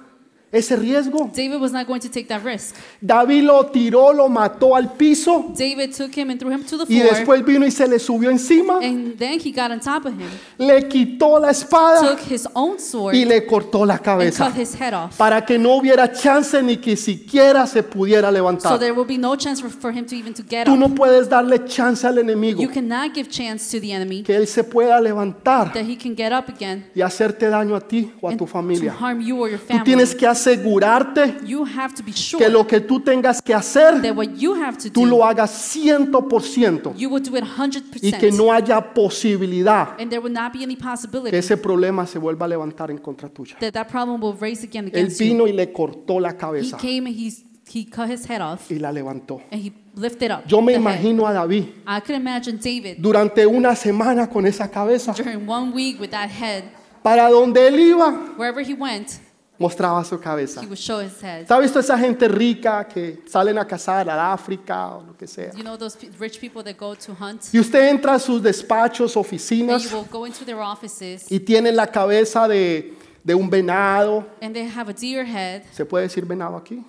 ese riesgo. David was not going to take that risk. David lo tiró, lo mató al piso David took him and threw him to the y floor. después vino y se le subió encima, and then he got on top of him, le quitó la espada took his own sword, y le cortó la and cabeza cut his head off. para que no hubiera chance ni que siquiera se pudiera So levantar. there will be no chance for, him to even to get Tú up. no puedes darle chance al enemigo You cannot give chance to the enemy que él se pueda levantar that he can get up again y hacerte daño a ti o a and tu to familia. harm you or your Tú family. tienes que asegurarte you have to be sure que lo que tú tengas que hacer, that what you have to tú do, lo hagas 100% you will do it 100%. y que no haya posibilidad and there will not be any possibility que ese problema se vuelva a levantar en contra tuya. that that problem will raise again Él vino y le cortó la He cabeza. came and he cut his head off y la levantó. and he lifted up. Yo me head. imagino a David I could imagine David durante una semana con esa cabeza. during one week with that head. Para donde él iba, Wherever he went, mostraba su cabeza. he would show his head. ¿Has visto esa gente rica que salen a cazar al África o lo que sea? You know those pe- rich people that go to hunt? Y usted entra a sus despachos, And oficinas you will go into their offices y tienen la cabeza de, de un venado. and they have a deer head. ¿Se puede decir venado aquí?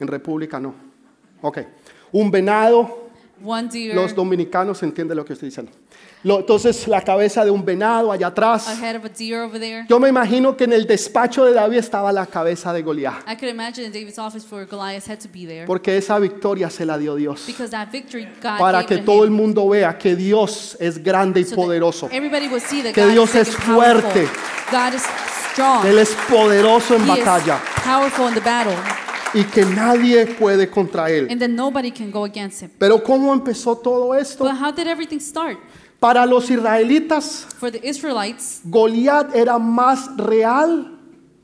En República no. Ok. Un venado, One deer, los dominicanos entienden lo que estoy diciendo. Lo- entonces la cabeza de un venado allá atrás. Yo me imagino que en el despacho de David estaba la cabeza de Goliat. Porque esa victoria se la dio Dios. Para que to todo el mundo vea que Dios es grande y poderoso. Que Dios es fuerte. Él es poderoso en batalla y que nadie puede contra él. Pero ¿cómo empezó todo esto? Para los israelitas, For the Israelites, Goliat era más real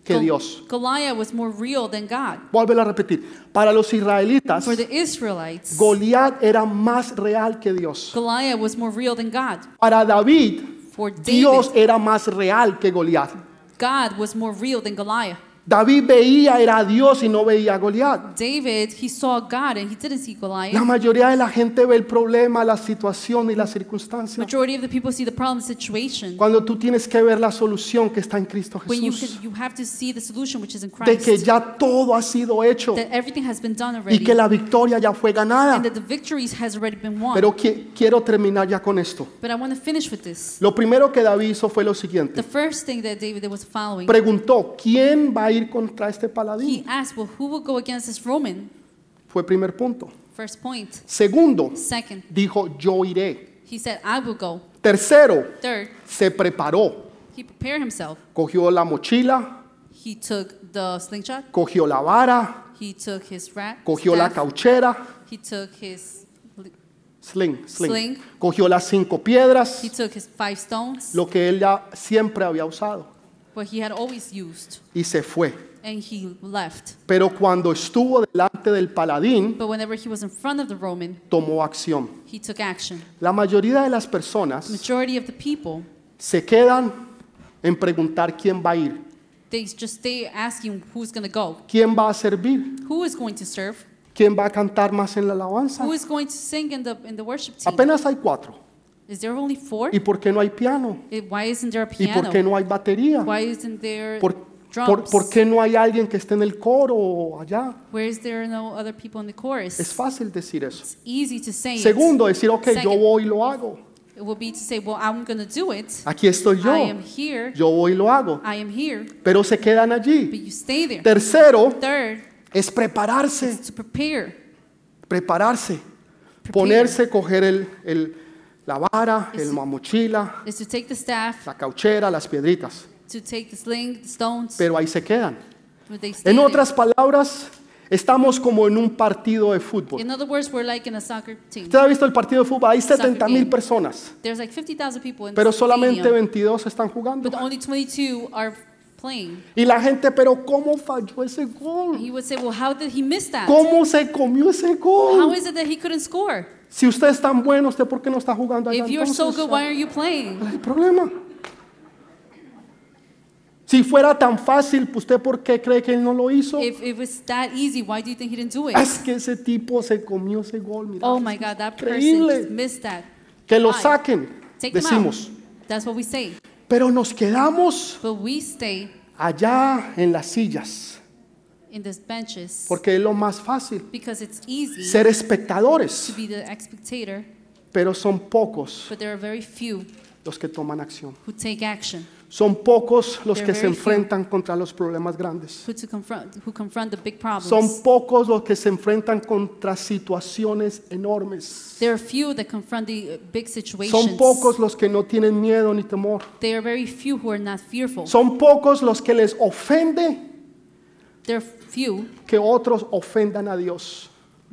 que Gol- Dios. Goliath was more real than God. Vuelvo a repetir. Para los israelitas, For the Israelites, Goliat era más real que Dios. Goliath was more real than God. Para David, For David, Dios era más real que Goliat. God was more real than Goliath. David veía era a Dios y no veía a Goliat. David, he saw God and he didn't see Goliath. La mayoría de la gente ve el problema, la situación y la circunstancia. Majority of the people see the problem situation Cuando tú tienes que ver la solución que está en Cristo when you Jesús. can, you have to see the solution which is in De que Christ. ya todo ha sido hecho That everything has been done y already. que la victoria ya fue ganada. And that the victories has already been won. Pero qui- quiero terminar ya con esto. But I want to finish with this. Lo primero que David hizo fue lo The siguiente. first thing that David was following, Preguntó, ¿quién va a ir contra este he paladín? asked, well, who will go against this Roman? Fue primer punto. First point. Segundo, Second, dijo, yo iré. he said, I will go. Tercero, Third, se preparó. he prepared himself. Cogió la mochila, He took the slingshot. cogió la vara, He took his rat. cogió la staff, cauchera, He took his. sling, sling. Sling. Cogió las cinco piedras, He took his five stones, lo que él ya siempre había usado, what he had always used, y se fue. and he left. Pero cuando estuvo delante del paladín, But whenever he was in front of the Roman, tomó acción. he took action. La mayoría de las personas Majority of the people, se quedan en preguntar quién va a ir, they just stay asking who's going to go, quién va a servir, who is going to serve, quién va a cantar más en la alabanza. who is going to sing in the in the worship team. Apenas hay cuatro. Is there only four? ¿Y por qué no hay piano? Eh, Why isn't there a ¿Y por piano? qué no hay batería? Why isn't there ¿Por, drums? por, por qué no hay alguien que esté en el coro o allá? Where is there no other people in the chorus? Es fácil decir eso. It's easy to say. Segundo, decir, ok, yo voy y lo hago. It will be to say, well, I'm to do it. Aquí estoy yo. I am here. Yo voy y lo hago. I am here. Pero se quedan But allí. you stay there. Tercero, Third, es prepararse. to prepare. Prepararse. Prepare. Ponerse, coger el, el- la vara, el, la mochila, Is to take the staff, la cauchera, las piedritas. to take the sling, the stones. Pero ahí se quedan. En otras palabras, estamos como en un partido de fútbol. In other words, we're like in a soccer team. ¿Usted ha visto el partido de fútbol? Hay Soccer 70 mil personas, There's like 50,000 people in pero the solamente stadium, 22 están jugando. but only 22 are playing. Y la gente, pero ¿cómo falló ese gol? He would say, well, how did he miss that? ¿Cómo se comió ese How gol? is it that he couldn't score? Si usted es tan bueno, ¿usted por qué no está jugando allá If you're so entonces? good, why are you playing? ¿Cuál es el problema? Si fuera tan fácil, ¿usted por qué cree que él no lo hizo? If it was that easy, why do you think he didn't do it? Es que ese tipo se comió ese gol, mira. Oh my God, that person Increíble. just missed that. Que lo Why? saquen, Take them decimos. out. That's what we say. Pero nos quedamos But we stay allá en las sillas, in these benches porque es lo más fácil. because it's easy Ser to espectadores, be the spectator, pero son pocos but there are very few los que toman acción. who take action, Son pocos los que se very few. enfrentan contra los problemas grandes. who to confront, who confront the big problems. Son pocos los que se enfrentan contra situaciones enormes. there are few that confront the uh, big situations. Son pocos los que no tienen miedo ni temor. There are very few who are not fearful. Son pocos los que les ofende there are few que otros ofendan a Dios.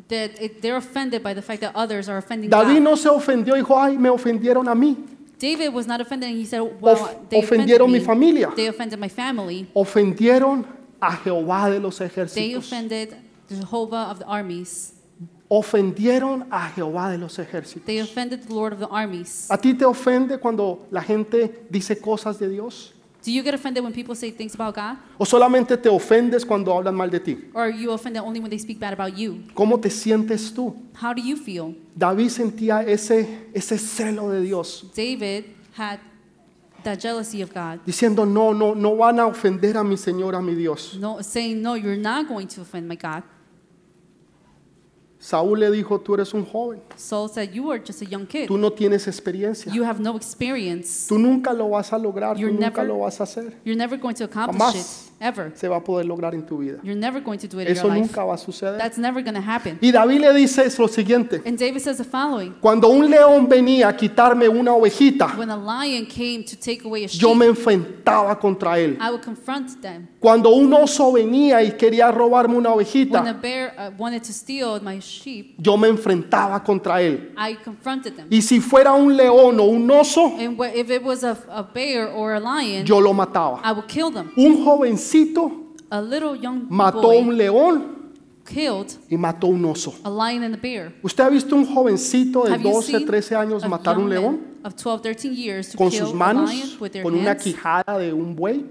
that it, they're offended by the fact that others are offending David God. no se ofendió y dijo, ay, me ofendieron a mí. David was not offended and he said, well, Of- they offended ofendieron me. mi familia. They offended my family. Ofendieron a Jehová de los They ejércitos. offended Jehovah of the armies. Ofendieron a Jehová de los ejércitos. They offended the Lord of the armies. ¿A ti te ofende cuando la gente dice cosas de Dios? Do you get offended when people say things about God? ¿O solamente te ofendes cuando hablan mal de ti? Or are you offended only when they speak bad about you? ¿Cómo te sientes tú? How do you feel? David sentía ese, ese celo de Dios, David had that jealousy of God, diciendo, no, no, no van a ofender a mi Señor, a mi Dios. no, saying, No, you're not going to offend my God. Saúl le dijo, tú eres un joven, Saul said, You are just a young kid. tú no tienes experiencia, You have no experience. tú nunca lo vas a lograr, tú You're nunca never- lo vas a hacer. You're never going to accomplish Jamás. Ever. Se va a poder lograr en tu vida. You're never going to do it in Eso your life. nunca va a suceder. That's never going to happen. Y David le dice lo siguiente, And David says the following cuando un león venía a quitarme una ovejita, When a lion came to take away a sheep, yo me enfrentaba contra él. I would confront them. Cuando un oso venía y quería robarme una When a ovejita, bear uh, wanted to steal my sheep, yo me enfrentaba contra él. I confronted them. Y si fuera un león o un oso, And wh- if it was a, a bear or a lion, yo lo mataba. I would kill them. Un jovencito A little young mató boy un león killed y mató un oso. a lion and a bear. ¿Usted ha visto un jovencito de Have you 12, seen 13 años a matar un león man of 12, 13 years to con kill sus a manos, lion with their con una quijada de un buey?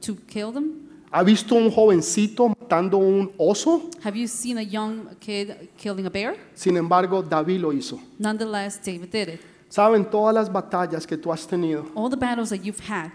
to kill them? ¿Ha visto un jovencito matando un oso? Have you seen a young kid killing a bear? Sin embargo, David lo hizo. Nonetheless, David did it. Saben, todas las batallas que tú has tenido All the battles that you've had,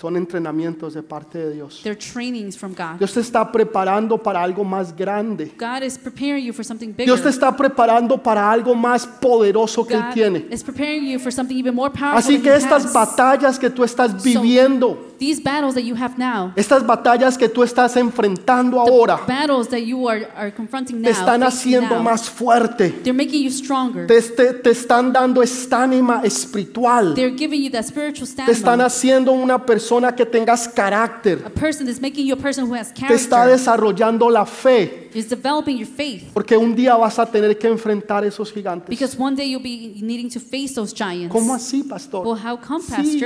son entrenamientos de parte de Dios. they're trainings from God. Dios te está preparando para algo más grande. God is preparing you for something bigger. Dios te está preparando para algo más poderoso que Él God tiene. is preparing you for something even more powerful Así que estas has. batallas que tú estás viviendo, These battles that you have now, estas batallas que tú estás enfrentando ahora, battles that you are, are confronting now, te están haciendo now, más fuerte. they're making you stronger. Te, te- te están dando estánima espiritual. They're giving you that spiritual Te están stamina. haciendo una persona que tengas carácter. A person is making you a person who has Te está character. desarrollando la fe. Developing your faith. Porque un día vas a tener que enfrentar esos gigantes. Because one day you'll be needing to face those giants. ¿Cómo así, pastor? Well, how come, Sí.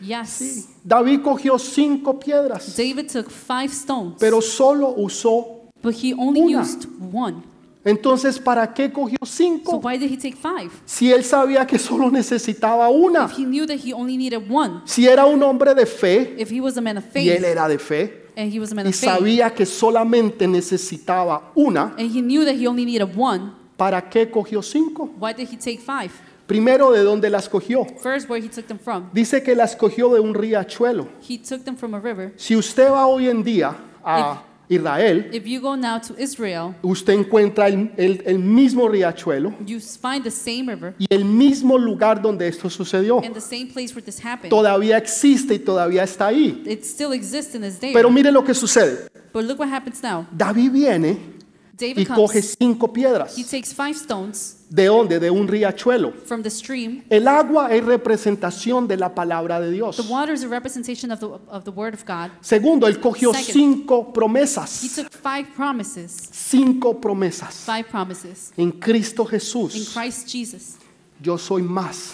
Yes. David cogió cinco piedras, David took five stones, pero solo usó. but he only una. used one. Entonces, ¿para qué cogió So cinco? why did he take five? Si él sabía que solo necesitaba una. If he knew that he only needed one, Si era un hombre de fe, if he was a man of y él faith, era de fe, and he was a man y of faith, sabía que solamente necesitaba una, and he knew that he only needed one, ¿para qué cogió cinco? why did he take five? Primero, ¿de dónde las cogió? First, where he took them from. Dice que las cogió de un riachuelo. He took them from a river. Si usted va hoy en día a Israel, If you go now to Israel, usted encuentra el, el- el mismo riachuelo you find the same river y el mismo lugar donde esto sucedió. and the same place where this happened. Todavía existe y todavía está ahí. It still exists and is there. Pero mire lo que sucede. But look what happens now. David viene y David coge comes. cinco piedras. He takes five stones ¿De dónde? De un riachuelo. from the stream. El agua es representación de la palabra de The Dios. water is a representation of the, of the word of God. Segundo, él cogió Second. cinco He promesas. took five promises. Cinco promesas. Five promises. En Cristo In Jesús, Christ Jesus, yo soy más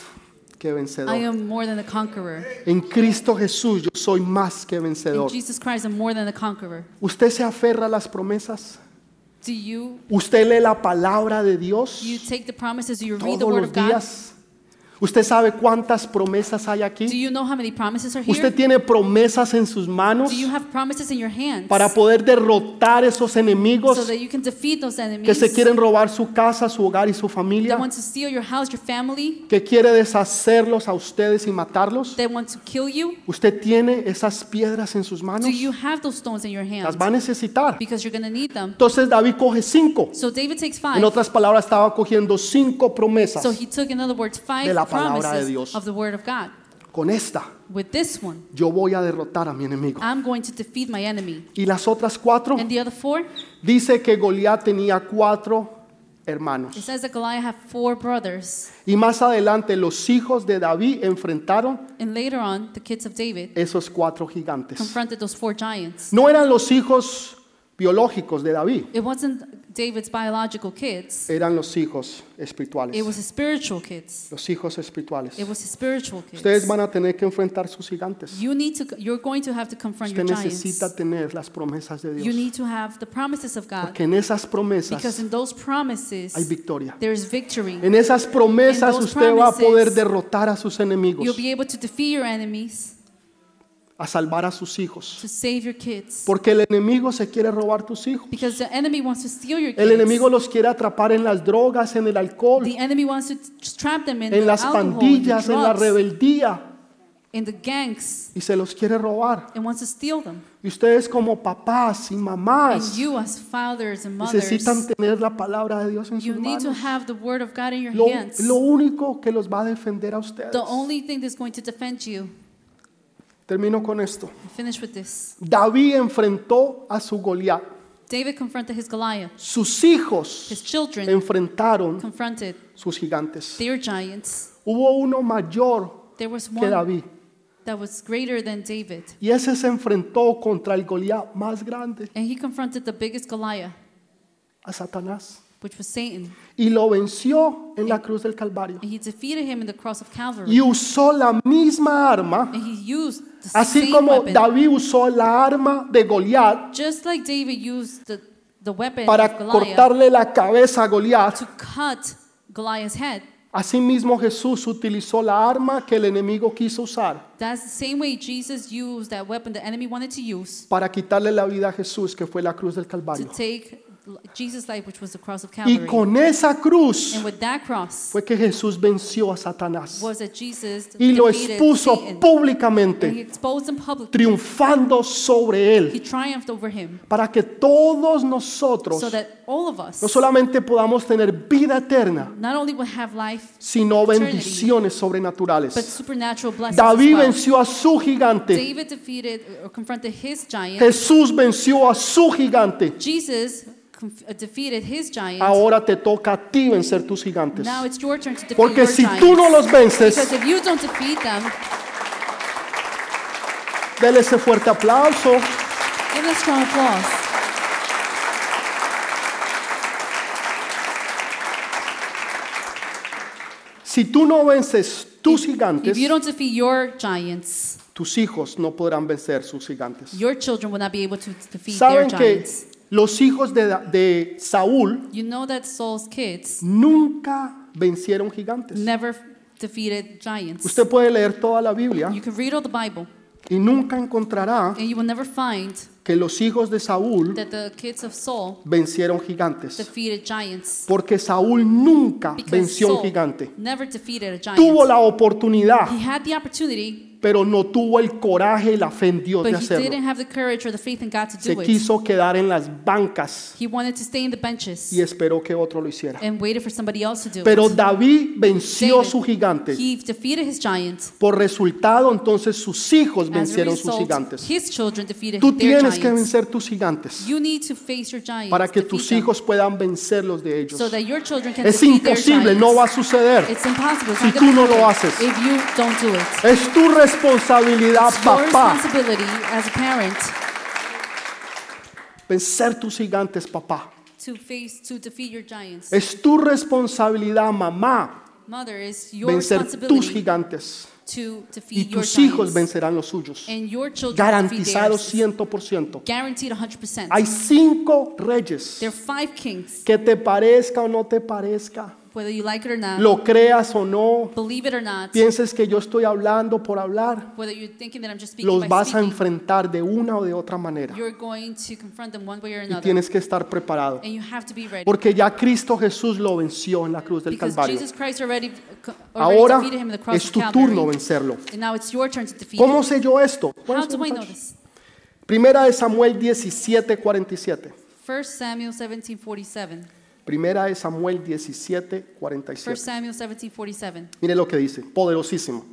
que I vencedor. am more than a conqueror. En Cristo Jesús, yo soy más que In vencedor. Jesus Christ, I'm more than a conqueror. ¿Usted se aferra a las promesas? Do you ¿Usted lee la palabra de Dios you take the promises? You read the todos word los of God? ¿Usted sabe cuántas promesas hay Do aquí? you know how many promises are ¿Usted tiene promesas en sus manos Do you have promises in your hands para poder derrotar esos enemigos so that you can defeat those que enemies se quieren robar su casa, su hogar y su that familia? want to steal your house, your family, que quiere deshacerlos a ustedes y matarlos? that want to kill you? ¿Usted tiene esas piedras en sus manos? Do you have those stones in your Las va a necesitar. Because you're going to need them. Entonces David coge cinco. So David takes En otras palabras, estaba cogiendo cinco promesas. So he took, in other words, five de la palabra de Dios. of the word of God. Con esta, With this one, yo voy a derrotar a mi enemigo. I'm going to defeat my enemy. Y las otras cuatro, And the other four, dice que Goliat tenía cuatro it hermanos. says that Goliath had four brothers. Y más adelante, los hijos de David enfrentaron And later on, the kids of David esos cuatro gigantes. confronted those four giants. No eran los hijos biológicos de David, It wasn't David's biological kids. eran los hijos It espirituales. was his spiritual kids. Los hijos espirituales. It was his spiritual kids. Ustedes van a tener que enfrentar sus gigantes. You need to. You're going to have to confront Usted your necesita giants. tener las promesas de You Dios. need to have the promises of God. Porque en esas Because promesas in those promises, hay victoria. there is victory. En esas promesas usted va a poder promises, derrotar a sus enemigos, You'll be able to defeat your enemies, a salvar a sus hijos. to save your kids. Porque el enemigo se quiere robar tus hijos. Because the enemy wants to steal your El kids. enemigo los quiere atrapar en las drogas, en el alcohol, The enemy wants to trap them in en the las alcohol, pandillas, en la rebeldía in the gangs, y se los quiere robar. and wants to steal them. Y ustedes como papás y And mamás you, as fathers and mothers, necesitan tener la palabra de Dios en you sus need to manos. have the word of God in your Lo, hands. lo único que los va a defender a ustedes. The only thing that's going to defend you. Termino con esto. Finish with this. David enfrentó a su Goliat. David confronted his Goliath. Sus hijos His children enfrentaron confronted sus gigantes. Hubo uno mayor There was que David. that was greater than David, Y ese se enfrentó contra el Goliat más grande, and he confronted the biggest Goliath, a Satanás. Which was Satan, Y lo venció en la cruz del Calvario. and he defeated him in the cross of Calvary. Y usó la misma arma, And he used the así same como weapon, David usó la arma de Goliat just like David used the, the weapon para of Goliath cortarle la cabeza a Goliat. to cut Goliath's head. Asimismo Jesús utilizó la arma que el enemigo quiso usar That's the same way Jesus used that weapon the enemy wanted to use para quitarle la vida a Jesús, que fue la cruz del to Calvario. take Jesus' life, which was the cross of Y Calvary. con esa cruz And with that cross fue que Jesús venció a Satanás was that Jesus y lo defeated expuso Satan. And he públicamente, exposed him publicly. triunfando sobre He él, triumphed over him para que todos nosotros so that all of us no solamente podamos tener vida eterna, not only will have life, sino bendiciones but sobrenaturales. supernatural blessings David well. venció a su gigante, David defeated or confronted his giant. Jesús venció a su gigante. Jesus defeated his giant. Ahora te toca a ti vencer tus gigantes. Now it's your turn to defeat Porque your si giants. tú no los vences, because if you don't defeat them, dele ese fuerte aplauso. give them a strong applause. Si tú no vences tus gigantes, If you don't defeat your giants, tus hijos no podrán vencer sus gigantes. your children will not be able to defeat their Saben que giants. Los hijos de, de Saúl You know that Saul's kids nunca vencieron gigantes. never defeated giants. Usted puede leer toda la Biblia You can read all the Bible, y nunca encontrará and you will never find que los hijos de Saúl that the kids of Saul vencieron gigantes. defeated giants. Porque Saúl nunca Because venció un Saul gigante. never defeated a giant. Tuvo la oportunidad, He had the opportunity, pero no tuvo el coraje y la fe en Dios but de he hacerlo. didn't have the courage or the faith in God to Se do it. quiso quedar en las bancas He wanted to stay in the benches y esperó que otro lo hiciera. and waited for somebody else to do Pero it. David venció David, su gigante. He defeated his giant. Por resultado, entonces sus hijos As a vencieron sus result, gigantes. his children defeated Tú their tienes que giants. vencer tus gigantes You need to face your giants para que defeat tus them, hijos puedan vencer los de ellos. so that your children can Es defeat their imposible, no va a suceder. It's impossible. It's si not tú gonna no lo happen haces. If you don't do it. Es tu responsabilidad, It's your papá, as a parent vencer tus gigantes, papá. to face to defeat your giants. Es tu responsabilidad, mamá, Mother is your vencer tus gigantes. to Y defeat your tus hijos giants. vencerán los suyos. And your children Garantizado defeat theirs. 100%. Guaranteed 100%. Hay cinco reyes. There are five kings, Que te parezca o no te parezca, whether you like it or not, lo creas o no, believe it or not, pienses que yo estoy hablando por hablar, whether you're thinking that I'm just speaking los by vas a speaking, enfrentar de una o de otra manera. you're going to confront them one way or Y another. tienes que estar preparado. And you have to be ready. Porque ya Cristo Jesús lo venció en la cruz del Because Calvario. Jesus Christ already, already Ahora defeated him in the cross es of tu Calvary. turno vencerlo. And now it's your turn to defeat ¿Cómo him. sé yo esto? Bueno, How do I know muchachos. this? Primera de Samuel 17, 47. 1 Samuel 17:47. Primera de Samuel 17, 1 47. Samuel 17:47. Mire lo que dice, poderosísimo.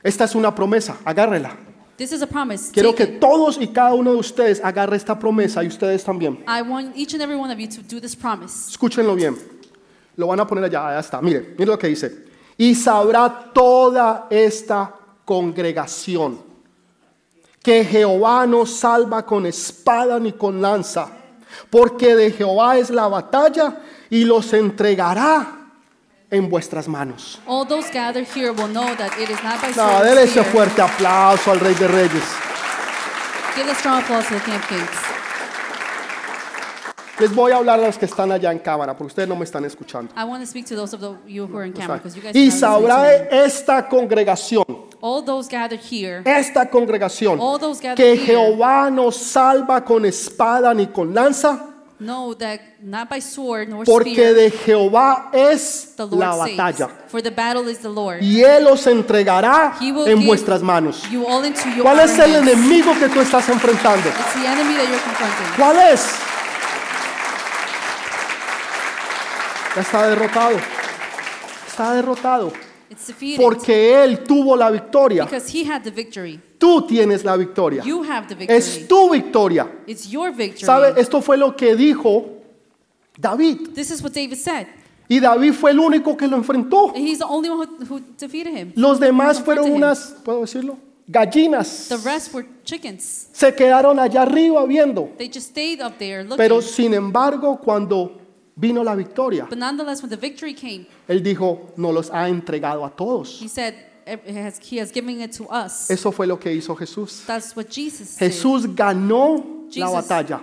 Esta es una promesa, agárrela. This is a promise. Quiero Take que it. todos y cada uno de ustedes agarre esta promesa y ustedes también. I want each and every one of you to do this promise. Escúchenlo bien. Lo van a poner allá, allá está. Mire, mire lo que dice. Y sabrá toda esta congregación que Jehová no salva con espada ni con lanza, porque de Jehová es la batalla y los entregará en vuestras manos. All those gathered here will know that it is not by No, déle ese fuerte aplauso al Rey de Reyes. Give a strong applause to the King of Kings. Les voy a hablar a los que están allá en cámara, porque ustedes no me están escuchando. I want to speak to those of the, you who are in camera because you guys Y sabrá esta congregación, All those gathered here, esta congregación, all those gathered que here Jehová no salva con espada ni con lanza, know that not by sword nor porque spear de Jehová es the Lord la saves. batalla. For the battle is the Lord. Y Él los entregará He will en give vuestras manos. You all into your ¿Cuál es el enemigo que tú estás enfrentando? It's the enemy that you're confronting. ¿Cuál es? Ya está derrotado. Está derrotado. It's defeated Porque Él tuvo la victoria. because he had the victory. Tú tienes la victoria. You have the Es victory. tu victoria. It's your victory. ¿Sabe? Esto fue lo que dijo David. This is what David said. Y David fue el único que lo enfrentó. And he's the only one who, who defeated him. Los demás fueron unas, ¿puedo decirlo? Gallinas. The rest were chickens. Se quedaron allá arriba viendo. They just stayed up there looking. Pero sin embargo, cuando vino la victoria, but nonetheless, when the victory came, él dijo, no los ha entregado a todos. he said, "It has- He has given it to us. Eso fue lo que hizo Jesús. That's what Jesus did. Jesús ganó la Jesus batalla.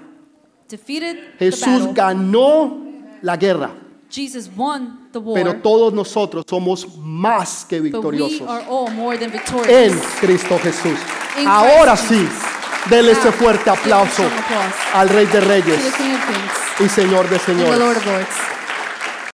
defeated the Jesús battle. ganó la guerra. Jesus won the war. Pero todos nosotros somos más que but we victoriosos are all more than victorious. en Cristo Jesús. In Ahora Christ sí, Jesus. Dele ese Now, fuerte aplauso al Rey de Reyes y Señor de Señores.